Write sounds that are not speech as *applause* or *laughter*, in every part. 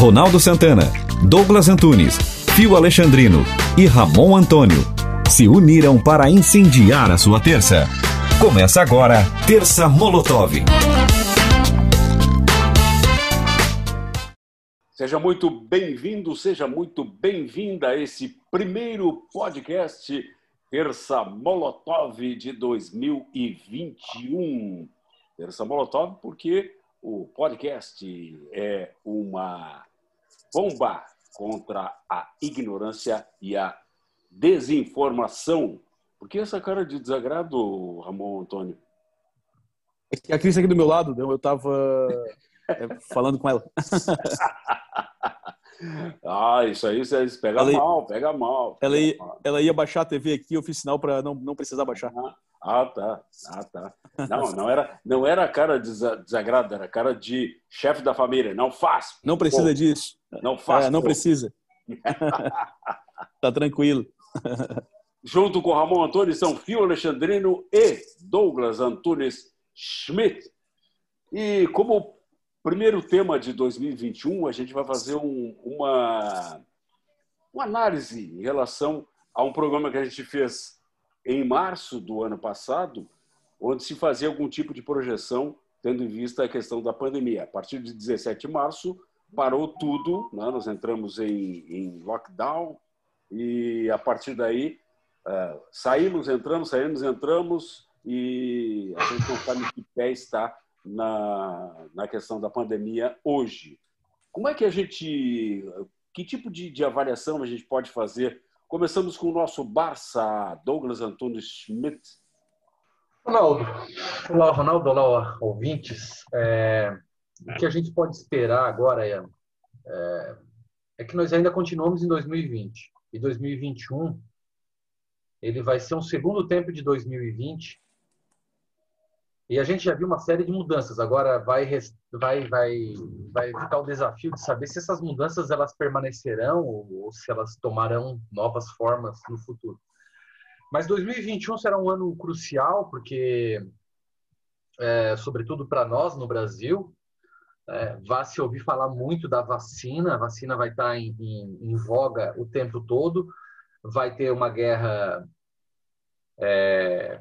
Ronaldo Santana, Douglas Antunes, Fio Alexandrino e Ramon Antônio se uniram para incendiar a sua terça. Começa agora, Terça Molotov. Seja muito bem-vindo, seja muito bem-vinda a esse primeiro podcast Terça Molotov de 2021. Terça Molotov porque o podcast é uma bomba contra a ignorância e a desinformação. Por que essa cara de desagrado, Ramon Antônio? A Cris aqui do meu lado, eu estava *laughs* é, falando com ela. *laughs* ah, isso aí pega ela mal, pega mal. Pega ela, ia, mal. ela ia baixar a TV aqui, eu fiz sinal para não, não precisar baixar. Ah, ah, tá. Ah, tá. Não, não era, não era cara de desagrado, era cara de chefe da família. Não faz. Não precisa pô. disso. Não faz. É, não pô. precisa. *laughs* tá tranquilo. Junto com Ramon Antônio são Fio Alexandrino e Douglas Antunes Schmidt. E como primeiro tema de 2021, a gente vai fazer um, uma, uma análise em relação a um programa que a gente fez em março do ano passado, onde se fazia algum tipo de projeção, tendo em vista a questão da pandemia. A partir de 17 de março, parou tudo, né? nós entramos em, em, lockdown e a partir daí uh, saímos, entramos, saímos, entramos e a gente não sabe que pé está na, na questão da pandemia hoje. Como é que a gente, que tipo de, de avaliação a gente pode fazer Começamos com o nosso Barça, Douglas Antunes Schmidt. Ronaldo, olá Ronaldo, olá ouvintes. É, o que a gente pode esperar agora é, é, é, que nós ainda continuamos em 2020 e 2021 ele vai ser um segundo tempo de 2020 e a gente já viu uma série de mudanças. Agora vai vai vai vai ficar o desafio de saber se essas mudanças elas permanecerão ou, ou se elas tomarão novas formas no futuro. Mas 2021 será um ano crucial porque, é, sobretudo para nós no Brasil, é, vai se ouvir falar muito da vacina. A vacina vai estar em, em, em voga o tempo todo. Vai ter uma guerra é,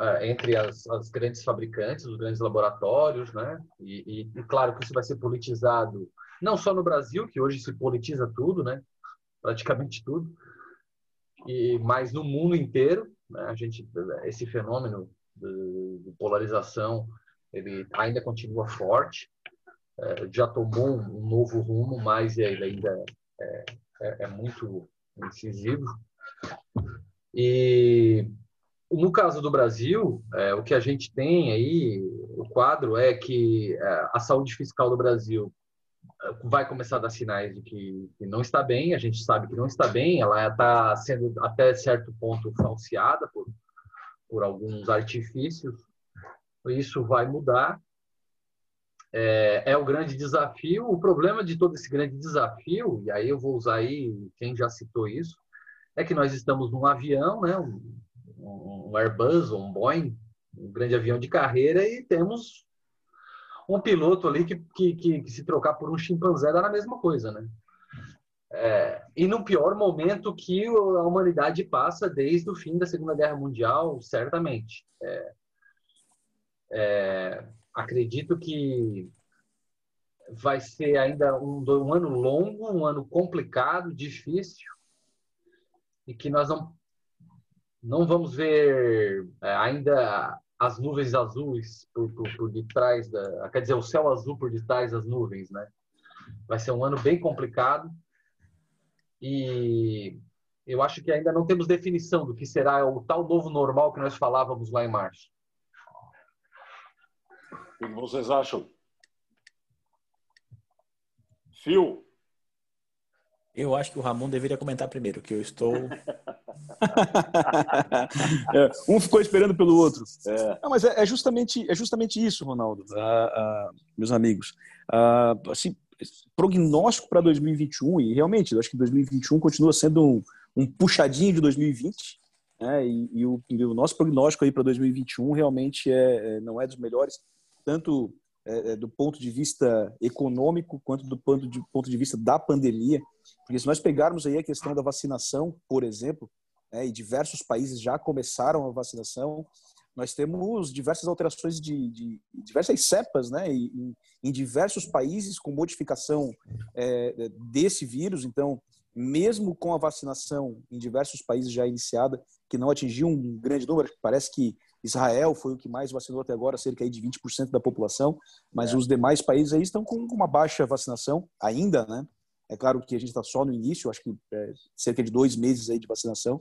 é, entre as, as, grandes fabricantes, os grandes laboratórios, né? E, e, e, claro que isso vai ser politizado, não só no Brasil, que hoje se politiza tudo, né? Praticamente tudo, e mas no mundo inteiro, né? a gente esse fenômeno de, de polarização ele ainda continua forte, é, já tomou um, novo rumo, mas ele ainda é, é, é muito incisivo. E no caso do Brasil, é, o que a gente tem aí, o quadro é que é, a saúde fiscal do Brasil é, vai começar a dar sinais de que, que, não está bem, a gente sabe que não está bem, ela está sendo até certo ponto falseada por, por alguns artifícios, isso vai mudar. É, é o grande desafio. O problema de todo esse grande desafio, e aí eu vou usar aí quem já citou isso, é que nós estamos num avião, né, um, um Airbus, um Boeing, um grande avião de carreira, e temos um piloto ali que, que, que, que se trocar por um chimpanzé dá na mesma coisa, né? É, e no pior momento que a humanidade passa desde o fim da Segunda Guerra Mundial, certamente. É, é, acredito que vai ser ainda um, um, ano longo, um ano complicado, difícil, e que nós não não vamos ver é, ainda as nuvens azuis por, por, por detrás da, quer dizer, o céu azul por detrás das nuvens, né? Vai ser um ano bem complicado e eu acho que ainda não temos definição do que será o tal novo normal que nós falávamos lá em março. O que vocês acham? Fio? Eu acho que o Ramon deveria comentar primeiro, que eu estou *laughs* é, um ficou esperando pelo outro. É. Não, mas é, é, justamente, é justamente isso, Ronaldo, ah, ah, meus amigos. Ah, assim, prognóstico para 2021, e realmente, eu acho que 2021 continua sendo um, um puxadinho de 2020, né, e, e, o, e, o, nosso prognóstico aí para 2021 realmente é, é, não é dos melhores, tanto é, é, do ponto de vista econômico quanto do ponto de, ponto de vista da pandemia. Porque se nós pegarmos aí a questão da vacinação, por exemplo, né, e diversos países já começaram a vacinação, nós temos diversas alterações de, de diversas cepas, né, em, em, diversos países com modificação é, desse vírus. Então, mesmo com a vacinação em diversos países já iniciada, que não atingiu um grande número, parece que Israel foi o que mais vacinou até agora, cerca de 20% da população, mas é. os demais países aí estão com uma baixa vacinação ainda, né? É claro que a gente está só no início, acho que é, cerca de dois meses aí de vacinação,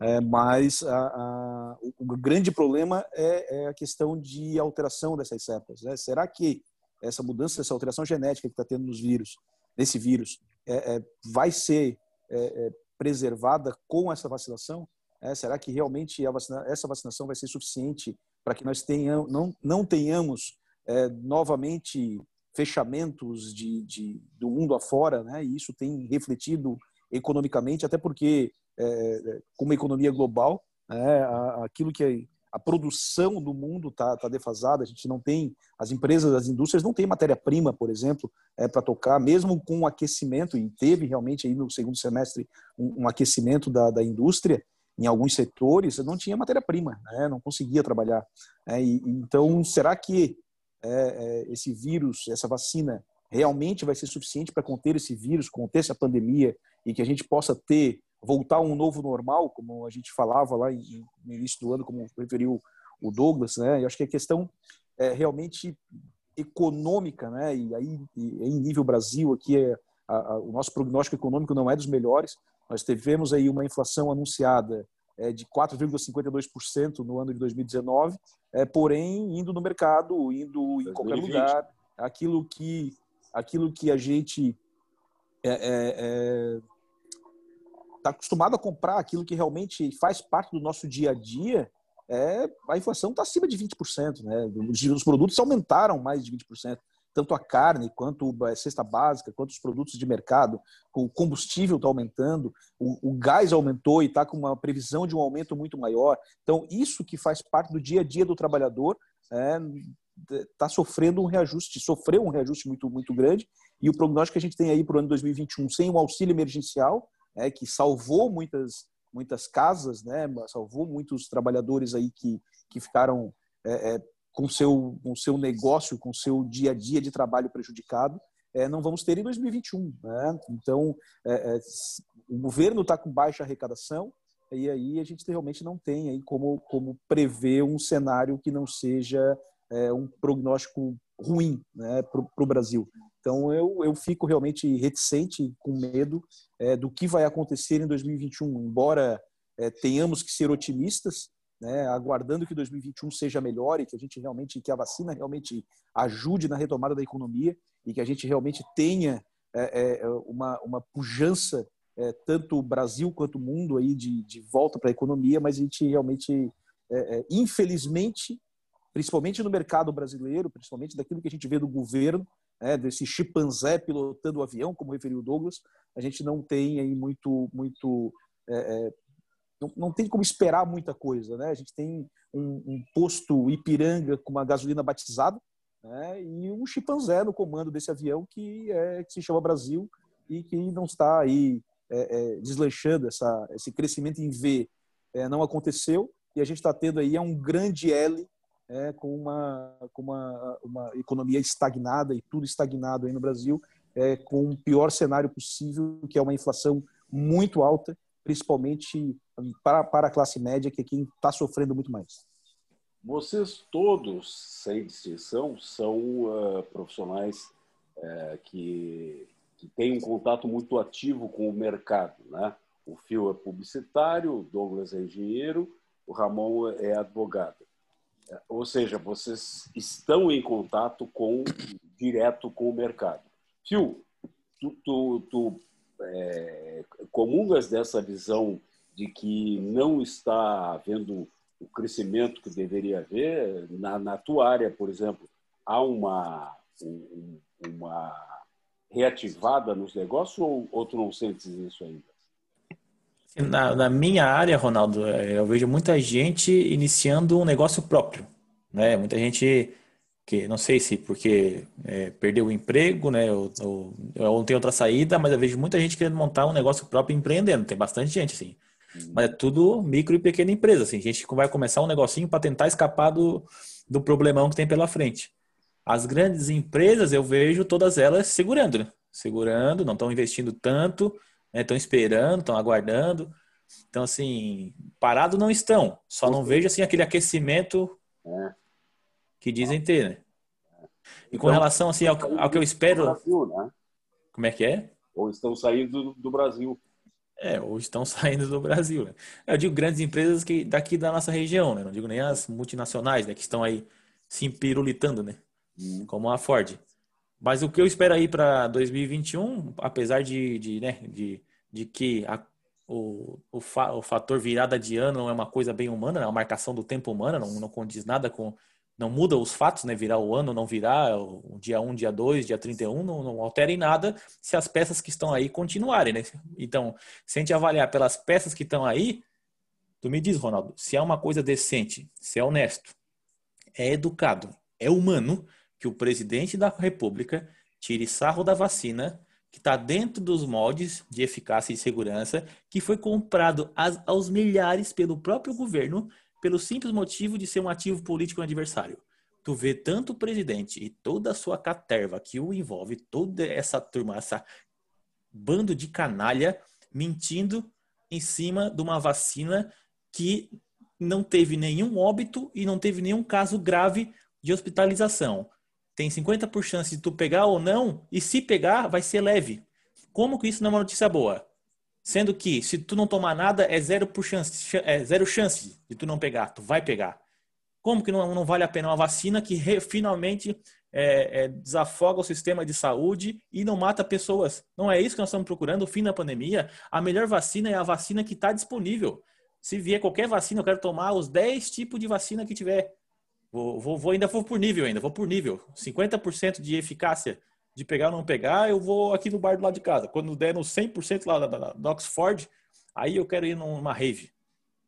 é, mas a, a, o, grande problema é, é, a questão de alteração dessas cepas. Né? Será que essa mudança, essa alteração genética que está tendo nos vírus, nesse vírus, é, é, vai ser é, preservada com essa vacinação? Será que realmente vacina, essa vacinação vai ser suficiente para que nós tenhamos, não, não tenhamos novamente fechamentos de, de, do mundo afora, né? E isso tem refletido economicamente, até porque, é, com uma economia global, é, aquilo que é, a produção do mundo está tá defasada, a gente não tem, as empresas, as indústrias não têm matéria-prima, por exemplo, é, para tocar, mesmo com o aquecimento, e teve realmente aí no segundo semestre um, um aquecimento da, da indústria, em alguns setores, não tinha matéria-prima, né? não conseguia trabalhar. É, e, então, será que é, é, esse vírus, essa vacina, realmente vai ser suficiente para conter esse vírus, conter essa pandemia e que a gente possa ter, voltar a um novo normal, como a gente falava lá no início do ano, como referiu o Douglas, né? Eu acho que a questão é realmente econômica, né? E aí, em nível Brasil, aqui é, a, a, o nosso prognóstico econômico não é dos melhores. Nós tivemos aí uma inflação anunciada é, de 4,52% no ano de 2019, é, porém indo no mercado, indo em 2020. qualquer lugar, aquilo que aquilo que a gente está é, é, é tá acostumado a comprar, aquilo que realmente faz parte do nosso dia a dia, é, a inflação está acima de 20%. Né? Os produtos aumentaram mais de 20% tanto a carne quanto a cesta básica, quanto os produtos de mercado. O combustível está aumentando, o, o, gás aumentou e está com uma previsão de um aumento muito maior. Então, isso que faz parte do dia a dia do trabalhador está é, sofrendo um reajuste, sofreu um reajuste muito, muito grande. E o prognóstico que a gente tem aí para o ano 2021, sem o auxílio emergencial, é, que salvou muitas, muitas casas, né, salvou muitos trabalhadores aí que, que ficaram é, é, com seu com seu negócio, com seu dia a dia de trabalho prejudicado, é, não vamos ter em 2021. Né? Então, é, é, o governo está com baixa arrecadação e aí a gente realmente não tem aí como, como prever um cenário que não seja um prognóstico ruim né, para o Brasil. Então, eu, eu fico realmente reticente, com medo do que vai acontecer em 2021. Embora tenhamos que ser otimistas, né, aguardando que 2021 seja melhor e que a gente realmente, que a vacina realmente ajude na retomada da economia e que a gente realmente tenha é, é, uma, uma pujança, é, tanto o Brasil quanto o mundo, aí de, de volta para a economia, mas a gente realmente, é, é, infelizmente, principalmente no mercado brasileiro, principalmente daquilo que a gente vê do governo, né, desse chimpanzé pilotando o avião, como referiu o Douglas, a gente não tem aí muito, muito é, é não, não tem como esperar muita coisa, né? A gente tem um, um posto Ipiranga com uma gasolina batizada, né? E um chimpanzé no comando desse avião que, é, que se chama Brasil e que não está aí é, é, deslanchando essa, esse crescimento em V é, não aconteceu e a gente está tendo aí é um grande L é, com, uma, com uma, uma economia estagnada e tudo estagnado aí no Brasil, é, com o pior cenário possível, que é uma inflação muito alta principalmente para, para a classe média, que é quem está sofrendo muito mais. Vocês todos, sem distinção, são uh, profissionais uh, que, que têm um contato muito ativo com o mercado. Né? O Fio é publicitário, o Douglas é engenheiro, o Ramon é advogado. Uh, ou seja, vocês estão em contato com direto com o mercado. Fio, tu, tu, tu é, comungas dessa visão de que não está havendo o crescimento que deveria haver na, na tua área, por exemplo, há uma um, uma reativada nos negócios ou, ou tu não sentes isso ainda? Na, na, minha área, Ronaldo, é, eu vejo muita gente iniciando um negócio próprio, né? Muita gente que não sei se porque é, perdeu o emprego, né, ou, ou, ou, tem outra saída, mas eu vejo muita gente querendo montar um negócio próprio empreendendo. Tem bastante gente, assim. Uhum. Mas é tudo micro e pequena empresa, assim. Gente que vai começar um negocinho para tentar escapar do, do problemão que tem pela frente. As grandes empresas, eu vejo todas elas segurando, né? Segurando, não estão investindo tanto, estão né? esperando, estão aguardando. Então, assim, parado não estão. Só não vejo, assim, aquele aquecimento é. que dizem ter, né? E com então, relação, assim, ao, ao que eu espero... Brasil, né? Como é que é? Ou estão saindo do, do Brasil. É, ou estão *laughs* saindo do Brasil. Né? Eu digo grandes empresas que daqui da nossa região, né? Não digo nem as multinacionais, né? Que estão aí se empirulitando, né? Hum. Como a Ford. Mas o que eu espero aí para 2021, apesar de, de, né, de, de que a, o, o, fa, o fator virada de ano não é uma coisa bem humana, é uma marcação do tempo humana, não, não condiz nada com não muda os fatos, né? Virar o ano, não virar, o dia 1, dia 2, dia 31, não, não altera em nada se as peças que estão aí continuarem, né? Então, se a gente avaliar pelas peças que estão aí, tu me diz, Ronaldo, se é uma coisa decente, se é honesto, é educado, é humano que o presidente da República tire sarro da vacina que está dentro dos moldes de eficácia e segurança, que foi comprado aos milhares pelo próprio governo pelo simples motivo de ser um ativo político adversário. Tu vê tanto o presidente e toda a sua caterva que o envolve, toda essa turma, essa bando de canalha mentindo em cima de uma vacina que não teve nenhum óbito e não teve nenhum caso grave de hospitalização. Tem 50% chance de tu pegar ou não, e se pegar, vai ser leve. Como que isso não é uma notícia boa? Sendo que se tu não tomar nada, é zero, por chance, é zero chance de tu não pegar, tu vai pegar. Como que não, não vale a pena uma vacina que re, finalmente é, é, desafoga o sistema de saúde e não mata pessoas? Não é isso que nós estamos procurando, o fim da pandemia? A melhor vacina é a vacina que está disponível. Se vier qualquer vacina, eu quero tomar os 10 tipos de vacina que tiver. Vou, vou, vou ainda vou por nível ainda, vou por nível. 50% de eficácia de pegar ou não pegar, eu vou aqui no bar do lado de casa. Quando der no 100% lá da, Oxford, aí eu quero ir numa rave.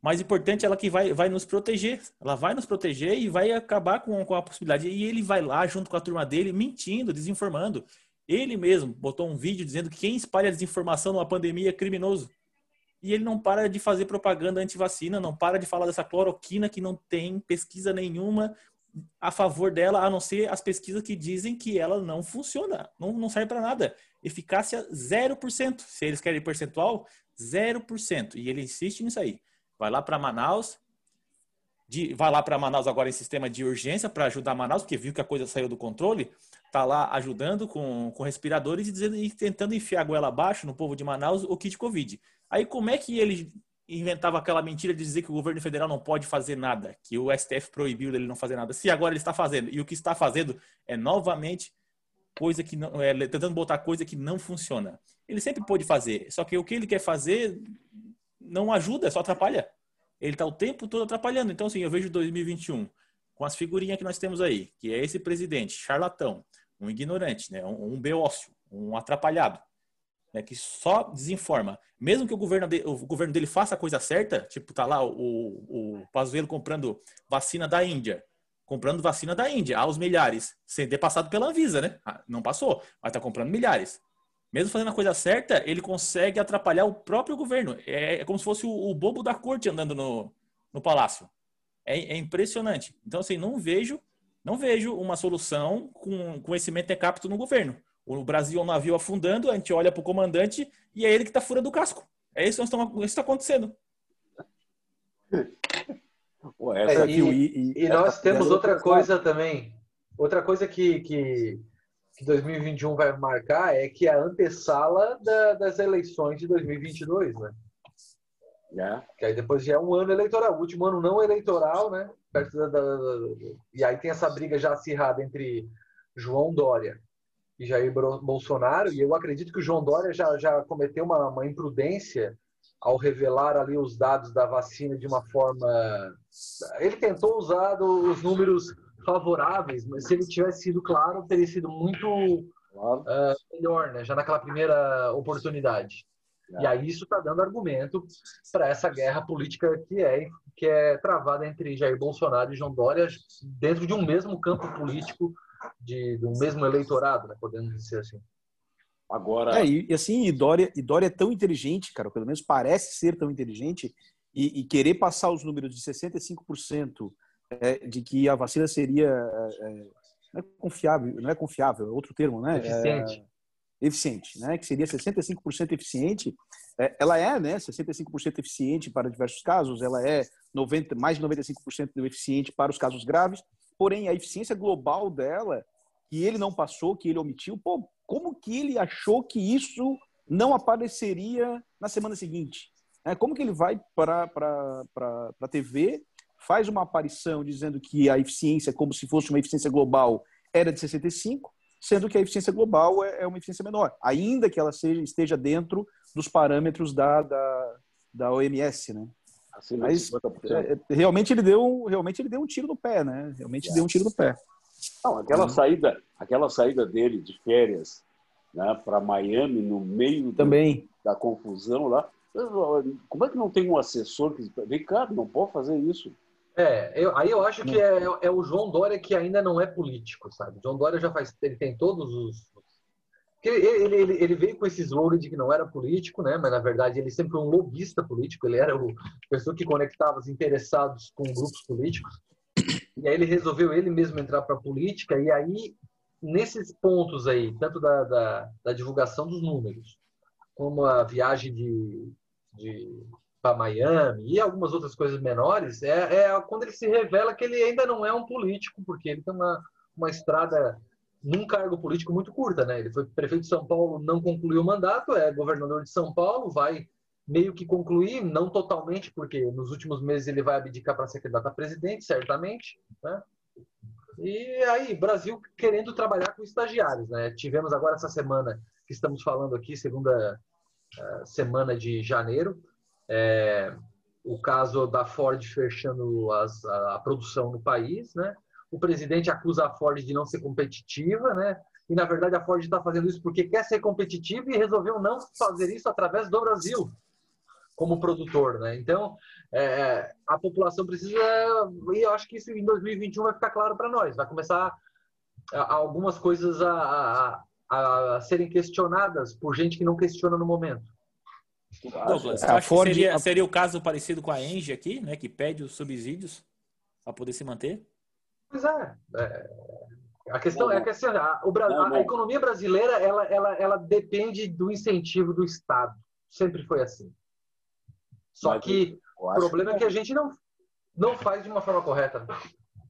Mais importante, ela que vai, vai nos proteger. Ela vai nos proteger e vai acabar com, com a possibilidade. E ele vai lá, junto com a turma dele, mentindo, desinformando. Ele mesmo botou um vídeo dizendo que quem espalha desinformação numa pandemia é criminoso. E ele não para de fazer propaganda anti-vacina, não para de falar dessa cloroquina que não tem pesquisa nenhuma a favor dela, a não ser as pesquisas que dizem que ela não funciona, não, não serve para nada. Eficácia 0%. Se eles querem percentual, 0%. E ele insiste nisso aí. Vai lá para Manaus, de, vai lá para Manaus agora em sistema de urgência para ajudar Manaus, porque viu que a coisa saiu do controle, tá lá ajudando com, com respiradores e, dizendo, e tentando enfiar a goela abaixo no povo de Manaus o kit Covid. Aí como é que ele inventava aquela mentira de dizer que o governo federal não pode fazer nada, que o STF proibiu dele não fazer nada. Se agora ele está fazendo, e o que está fazendo é novamente coisa que não é tentando botar coisa que não funciona. Ele sempre pode fazer, só que o que ele quer fazer não ajuda, só atrapalha. Ele está o tempo todo atrapalhando. Então, assim, eu vejo 2021 com as figurinhas que nós temos aí, que é esse presidente charlatão, um ignorante, né, um, um beócio, um atrapalhado né, que só desinforma. Mesmo que o governo, de, o governo dele faça a coisa certa, tipo, tá lá o, o Pazuello comprando vacina da Índia, comprando vacina da Índia aos milhares, sem ter passado pela Anvisa, né? Ah, não passou, mas tá comprando milhares. Mesmo fazendo a coisa certa, ele consegue atrapalhar o próprio governo. É, é como se fosse o, o, bobo da corte andando no, no palácio. É, é, impressionante. Então, assim, não vejo, não vejo uma solução com conhecimento de capto no governo. O Brasil é um navio afundando, a gente olha para o comandante e é ele que está furando o casco. É isso que está acontecendo. Ué, é, e, e, e, nós temos outra coisa também. Outra coisa que, que, que 2021 vai marcar é que é a antessala da, das eleições de 2022, né? Yeah. Que aí depois já é um ano eleitoral, o último ano não eleitoral, né? Perto da, da, da, e aí tem essa briga já acirrada entre João Dória e Jair Bolsonaro, e eu acredito que o João Dória já, já cometeu uma, uma imprudência ao revelar ali os dados da vacina de uma forma. Ele tentou usar os números favoráveis, mas se ele tivesse sido claro, teria sido muito claro. uh, melhor, né? já naquela primeira oportunidade. É. E aí isso está dando argumento para essa guerra política que é, que é travada entre Jair Bolsonaro e João Dória dentro de um mesmo campo político, de, um mesmo eleitorado, né, podemos dizer assim. Agora. É, e assim, e Dória, e Dória é tão inteligente, cara, pelo menos parece ser tão inteligente, e, e querer passar os números de 65% é, de que a vacina seria. É, é, não é confiável, não é confiável, é outro termo, né? Eficiente. É, eficiente, né? Que seria 65% eficiente. É, ela é, né? 65% eficiente para diversos casos, ela é 90, mais de 95% eficiente para os casos graves, porém a eficiência global dela, que ele não passou, que ele omitiu, pô, como que ele achou que isso não apareceria na semana seguinte? É, como que ele vai para a TV, faz uma aparição dizendo que a eficiência, como se fosse uma eficiência global, era de 65, sendo que a eficiência global é, é uma eficiência menor, ainda que ela seja, esteja dentro dos parâmetros da, da, da OMS, né? Assim, Mas é, realmente ele deu realmente ele deu um tiro no pé, né? Realmente é. deu um tiro no pé. Não, aquela saída, aquela saída dele de férias, né, para Miami no meio também do, da confusão lá. Como é que não tem um assessor que vem cá, não pode fazer isso? É, eu, aí eu acho que é, é, o João Dória que ainda não é político, sabe? João Dória já faz, ele tem todos os ele, ele, ele, veio com esse slogan de que não era político, né? Mas na verdade ele sempre foi um lobista político. Ele era o pessoa que conectava os interessados com grupos políticos. E aí ele resolveu ele mesmo entrar para a política. E aí nesses pontos aí, tanto da, da, da divulgação dos números, como a viagem de, de para Miami e algumas outras coisas menores, é, é quando ele se revela que ele ainda não é um político, porque ele tem uma, uma estrada num cargo político muito curta, né? Ele foi prefeito de São Paulo, não concluiu o mandato, é governador de São Paulo, vai meio que concluir, não totalmente, porque nos últimos meses ele vai abdicar para ser candidato a presidente, certamente, né? E aí, Brasil querendo trabalhar com estagiários, né? Tivemos agora essa semana que estamos falando aqui, segunda uh, semana de janeiro, é, o caso da Ford fechando as, a, a, produção no país, né? O presidente acusa a Ford de não ser competitiva, né? E na verdade a Ford está fazendo isso porque quer ser competitiva e resolveu não fazer isso através do Brasil como produtor, né? Então é, a população precisa e eu acho que isso em 2021 vai ficar claro para nós. Vai começar a, algumas coisas a, a, a serem questionadas por gente que não questiona no momento. Douglas, é, Ford... seria, seria o caso parecido com a Engie aqui, né, que pede os subsídios para poder se manter? Pois é. é. A questão é que assim, a, o, a, a, economia brasileira ela, ela, ela depende do incentivo do Estado. Sempre foi assim. Só mas que o problema que... é que a gente não, não faz de uma forma correta.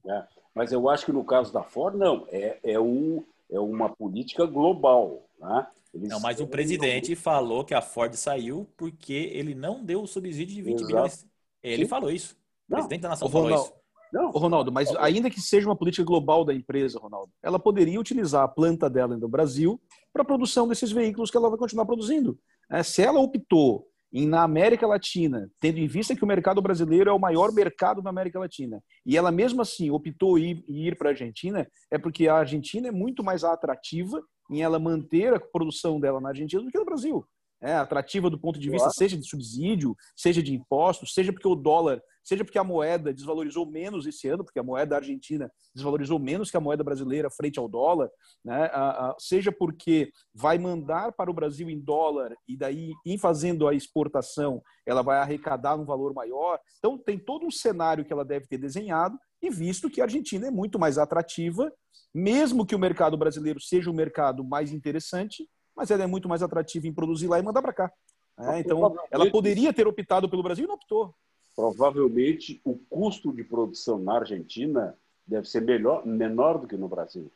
É, mas eu acho que no caso da Ford, não. É, é, um, é uma política global. Né? Eles não, mas o presidente falou que a Ford saiu porque ele não deu o subsídio de 20 Exato. bilhões. Ele Sim. falou isso. O não. presidente da nação falou isso. Não. Ô, Ronaldo, mas ainda que seja uma política global da empresa, Ronaldo, ela poderia utilizar a planta dela no Brasil para a produção desses veículos que ela vai continuar produzindo. É, se ela optou em, na América Latina, tendo em vista que o mercado brasileiro é o maior mercado da América Latina, e ela mesmo assim optou em ir, ir para a Argentina, é porque a Argentina é muito mais atrativa em ela manter a produção dela na Argentina do que no Brasil. É atrativa do ponto de vista, claro. seja de subsídio, seja de impostos, seja porque o dólar, seja porque a moeda desvalorizou menos esse ano, porque a moeda argentina desvalorizou menos que a moeda brasileira frente ao dólar, né? seja porque vai mandar para o Brasil em dólar e daí, em fazendo a exportação, ela vai arrecadar um valor maior. Então, tem todo um cenário que ela deve ter desenhado e visto que a Argentina é muito mais atrativa, mesmo que o mercado brasileiro seja o mercado mais interessante, mas ela é muito mais atrativa em produzir lá e mandar para cá. É, então, ela poderia ter optado pelo Brasil e não optou. Provavelmente o custo de produção na Argentina deve ser melhor, menor do que no Brasil.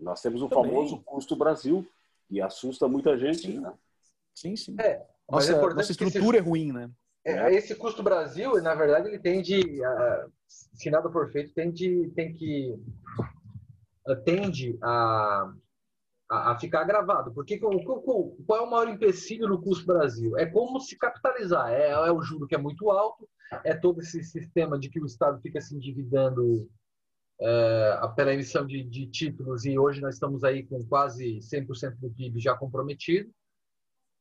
Nós temos o Também. famoso custo Brasil, que assusta muita gente. Sim, né? sim. sim. É, nossa, é nossa estrutura esse, é ruim, né? É, esse custo Brasil, na verdade, ele tende, se nada for feito, tende, tem que tende a, a, a ficar gravado. Porque qual, qual, é o maior empecilho no custo Brasil? É como se capitalizar. É, é o juro que é muito alto, é todo esse sistema de que o Estado fica se endividando é, pela emissão de, de, títulos e hoje nós estamos aí com quase 100% do PIB já comprometido.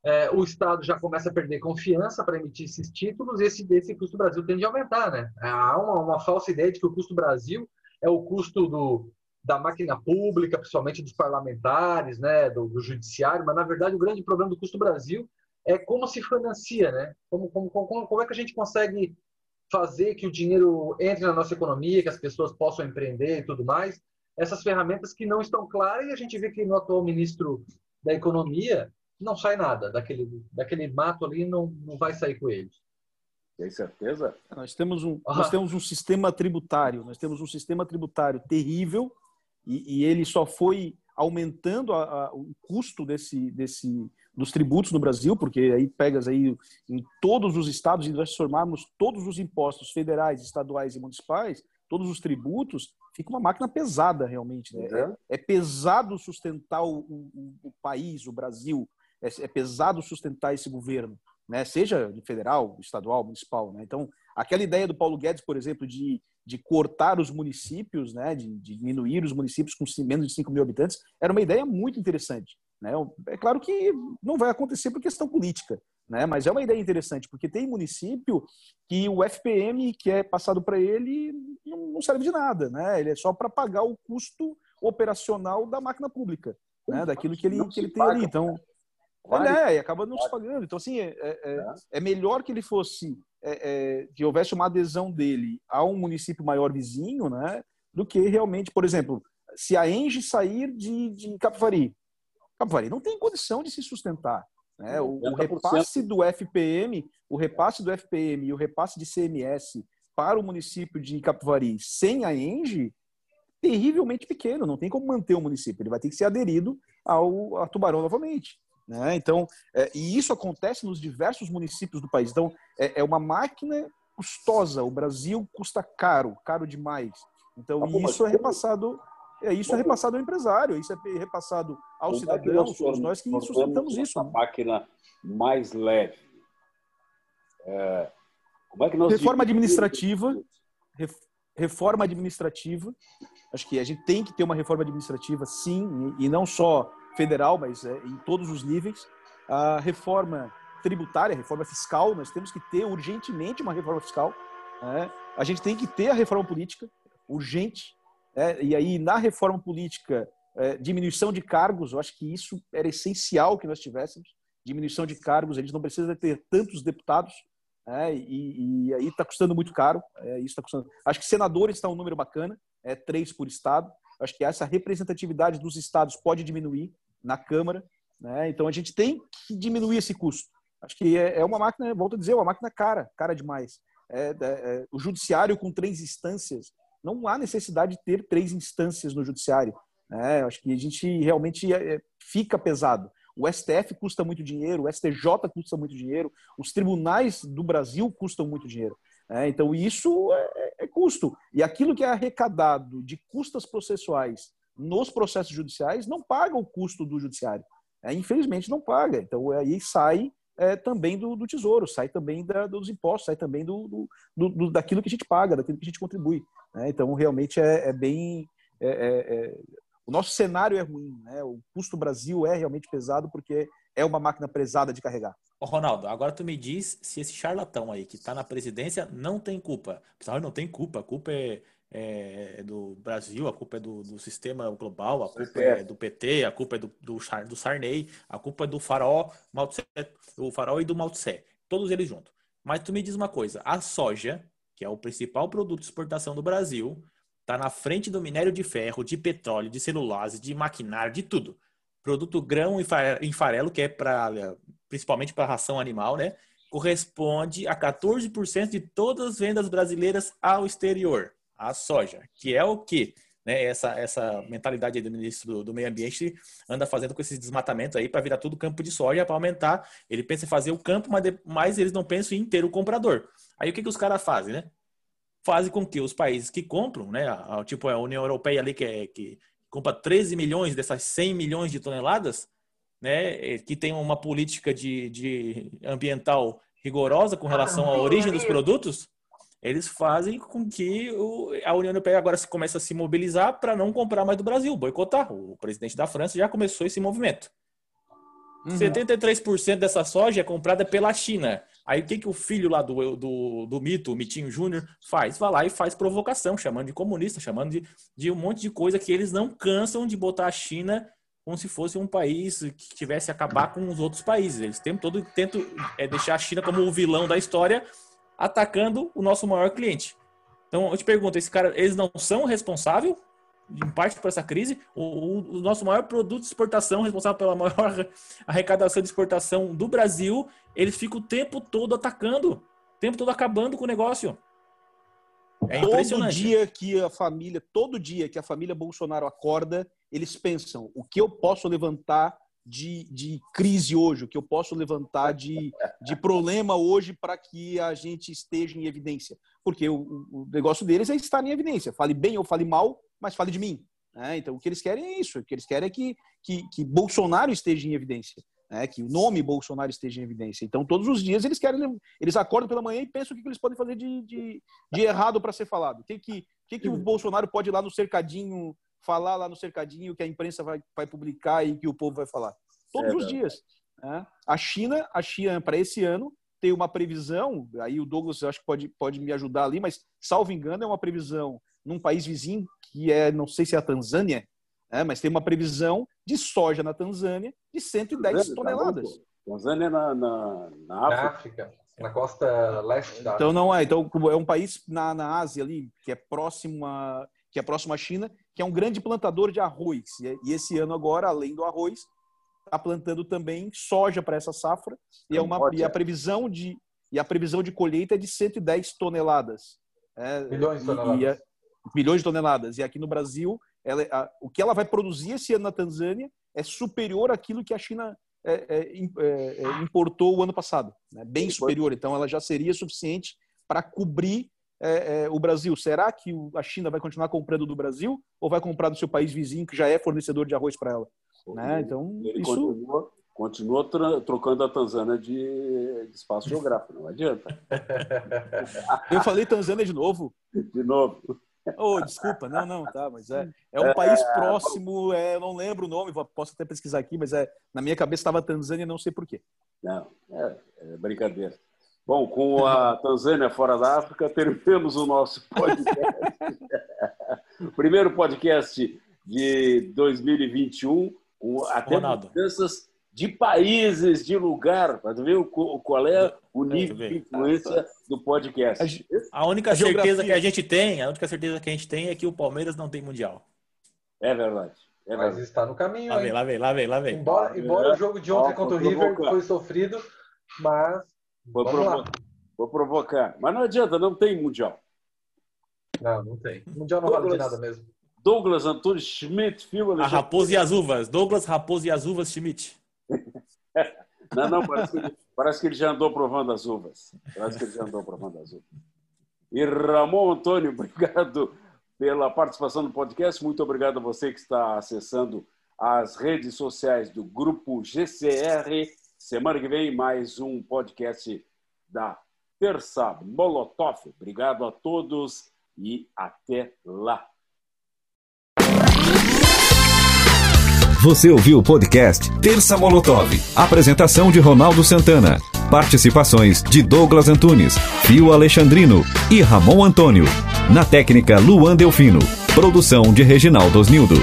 é, o Estado já começa a perder confiança para emitir esses títulos e esse, esse custo Brasil tende a aumentar. Né? Há uma, uma falsa ideia de que o custo Brasil é o custo do, da máquina pública, principalmente dos parlamentares, né, do, do, judiciário, mas na verdade o grande problema do custo do Brasil é como se financia, né? Como, como, como, como é que a gente consegue fazer que o dinheiro entre na nossa economia, que as pessoas possam empreender e tudo mais. Essas ferramentas que não estão claras e a gente vê que no atual ministro da Economia não sai nada daquele, daquele mato ali, não, não vai sair com eles. Tem certeza? Nós temos um, ah. nós temos um sistema tributário, nós temos um sistema tributário terrível e, e ele só foi aumentando a, a, o custo desse, desse, dos tributos no Brasil, porque aí pegas aí em todos os estados e nós formarmos todos os impostos federais, estaduais e municipais, todos os tributos, fica uma máquina pesada realmente. Né? É, é pesado sustentar o, o, o, país, o Brasil, é, é, pesado sustentar esse governo, né? seja federal, estadual, municipal. Né? Então, aquela ideia do Paulo Guedes, por exemplo, de, de cortar os municípios, né? de, de diminuir os municípios com menos de 5 mil habitantes, era uma ideia muito interessante. Né? É claro que não vai acontecer por questão política, né? mas é uma ideia interessante, porque tem município que o FPM que é passado para ele não serve de nada, né? ele é só para pagar o custo operacional da máquina pública, né? daquilo que ele, que ele tem ali. Então, ele é, e acaba não se pagando. Então, assim, é, é, é, é melhor que ele fosse, é, é, que houvesse uma adesão dele a um município maior vizinho, né? do que realmente, por exemplo, se a Enge sair de, de Capivari, Capivari não tem condição de se sustentar. Né? O, o, repasse do FPM, o repasse do FPM e o repasse de CMS para o município de Capivari sem a Enge, terrivelmente pequeno, não tem como manter o município, ele vai ter que ser aderido ao a Tubarão novamente. Né? Então, é, e isso acontece nos diversos municípios do país. Então, é, é, uma máquina custosa. O Brasil custa caro, caro demais. Então, ah, isso é repassado é, isso é repassado ao empresário, isso é repassado ao cidadão, é nós somos nós que sustentamos isso. A né? máquina mais leve. É, como é que nós reforma administrativa, reforma administrativa. Acho que a gente tem que ter uma reforma administrativa, sim, e não só federal, mas é, em todos os níveis. A reforma tributária, a reforma fiscal, nós temos que ter urgentemente uma reforma fiscal. Né? A gente tem que ter a reforma política, urgente. É, e aí, na reforma política, é, diminuição de cargos, eu acho que isso era essencial que nós tivéssemos. Diminuição de cargos, a gente não precisa ter tantos deputados, é, e, e, aí está custando muito caro. É, isso tá custando. Acho que senadores está um número bacana, é três por estado. Acho que essa representatividade dos estados pode diminuir na Câmara. Né? Então a gente tem que diminuir esse custo. Acho que é, é uma máquina, volto a dizer, uma máquina cara, cara demais. É, é, é, o judiciário com três instâncias não há necessidade de ter três instâncias no judiciário. Né? Acho que a gente realmente é, é, fica pesado. O STF custa muito dinheiro, o STJ custa muito dinheiro, os tribunais do Brasil custam muito dinheiro. Né? Então, isso é, é, custo. E aquilo que é arrecadado de custas processuais nos processos judiciais não paga o custo do judiciário. É, infelizmente, não paga. Então, aí sai é, também do, do, tesouro, sai também da, dos impostos, sai também do, do, do, daquilo que a gente paga, daquilo que a gente contribui. Né? Então, realmente é, é bem. É, é, é, o nosso cenário é ruim, né? o custo Brasil é realmente pesado porque é uma máquina pesada de carregar. Ronaldo, agora tu me diz se esse charlatão aí que está na presidência não tem culpa. Pessoal, não tem culpa, a culpa é, é do Brasil, a culpa é do, do, sistema global, a culpa é do PT, a culpa é do, do, do Sarney, a culpa é do Farol, do Farol e do Mao Tse, todos eles juntos. Mas tu me diz uma coisa, a soja, que é o principal produto de exportação do Brasil, está na frente do minério de ferro, de petróleo, de celulose, de maquinário, de tudo. Produto grão em farelo, que é para principalmente para ração animal, né? Corresponde a 14% de todas as vendas brasileiras ao exterior a soja, que é o que né, essa, essa mentalidade do ministro do, do, Meio Ambiente anda fazendo com esses desmatamentos aí para virar tudo campo de soja para aumentar. Ele pensa em fazer o campo, mas, mas eles não pensam em ter o comprador. Aí o que, que os caras fazem, né? Fazem com que os países que compram, né, a, tipo a União Europeia ali que, é, que compra 13 milhões dessas 100 milhões de toneladas, né, que tem uma política de, de ambiental rigorosa com relação à origem dos produtos, eles fazem com que o, a União Europeia agora se comece a se mobilizar para não comprar mais do Brasil, boicotar. O presidente da França já começou esse movimento. Uhum. 73% dessa soja é comprada pela China. Aí o que, que o filho lá do, do, do Mito, o Mitinho Júnior, faz? Vai lá e faz provocação, chamando de comunista, chamando de, de um monte de coisa que eles não cansam de botar a China como se fosse um país que tivesse acabar com os outros países. Eles tempo todo tentam é, deixar a China como o vilão da história, atacando o nosso maior cliente. Então eu te pergunto, esse cara, eles não são responsáveis em parte por essa crise, o, o, nosso maior produto de exportação, responsável pela maior *laughs* arrecadação de exportação do Brasil, eles ficam o tempo todo atacando, o tempo todo acabando com o negócio. É todo dia que a família, todo dia que a família Bolsonaro acorda, eles pensam: o que eu posso levantar de, de crise hoje, o que eu posso levantar de, de problema hoje para que a gente esteja em evidência? Porque o, o negócio deles é estar em evidência. Fale bem ou fale mal, mas fale de mim. Né? Então, o que eles querem é isso. O que eles querem é que, que, que Bolsonaro esteja em evidência. Né? Que o nome Bolsonaro esteja em evidência. Então, todos os dias eles querem. Eles acordam pela manhã e pensam o que eles podem fazer de, de, de errado para ser falado. O que, que, que, que o Bolsonaro pode ir lá no cercadinho falar lá no cercadinho que a imprensa vai, vai publicar e que o povo vai falar. Todos é, os dias. Né? A China, a China para esse ano tem uma previsão, aí o Douglas acho que pode, pode me ajudar ali, mas salvo engano é uma previsão num país vizinho que é, não sei se é a Tanzânia, né? mas tem uma previsão de soja na Tanzânia de 110 Tanzânia, tá toneladas. Tá Tanzânia na, na, na África. Na África. Na costa leste da Então não é, então é um país na, na Ásia ali que é próximo a, que é próximo à China, que é um grande plantador de arroz. E esse ano agora, além do arroz, está plantando também soja para essa safra e é uma e a previsão de e a previsão de colheita é de 110 toneladas. É, milhões de toneladas. E, e, milhões de toneladas. E aqui no Brasil, ela, a, o que ela vai produzir esse ano na Tanzânia é superior àquilo que a China é, é, é, é importou o ano passado. Né? Bem superior. Então, ela já seria suficiente para cobrir é, é, o Brasil? Será que a China vai continuar comprando do Brasil ou vai comprar do seu país vizinho que já é fornecedor de arroz para ela? Né? Então, ele isso... continua, continua trocando a Tanzânia de, de, espaço *laughs* geográfico, não adianta. *laughs* Eu falei Tanzânia de novo? De novo. Oh, desculpa, não, não, tá, mas é, é um é, país próximo, é, eu não lembro o nome, posso até pesquisar aqui, mas é, na minha cabeça estava Tanzânia, não sei porquê. Não, é, é brincadeira. Bom, com a Tanzânia fora da África, terminamos o nosso *laughs* podcast. o primeiro podcast de 2021, com até Ronaldo. mudanças de países, de lugar, para ver qual é o nível de influência do podcast. A única a certeza geografia... que a gente tem, a única certeza que a gente tem é que o Palmeiras não tem mundial. É verdade. É Mas está no caminho. Lá vem, lá vem, lá vem, lá vem. Embora, embora o jogo de ontem contra o River foi sofrido, mas Vou, provo vou provocar. Mas não adianta, não tem Mundial. Não, não tem. Mundial não Douglas, vale de nada mesmo. Douglas Antunes Schmidt, filho A Raposa e as Uvas. Douglas Raposa e as Uvas Schmidt. *laughs* não, não, parece que, ele, parece que ele já andou provando as uvas. Parece que ele já andou provando as uvas. E Ramon Antônio, *laughs* obrigado pela participação no podcast. Muito obrigado a você que está acessando as redes sociais do Grupo GCR Semana que vem, mais um podcast da Terça Molotov. Obrigado a todos e até lá. Você ouviu o podcast Terça Molotov. Apresentação de Ronaldo Santana. Participações de Douglas Antunes, Fio Alexandrino e Ramon Antônio. Na técnica Luan Delfino. Produção de Reginaldo Osnildo.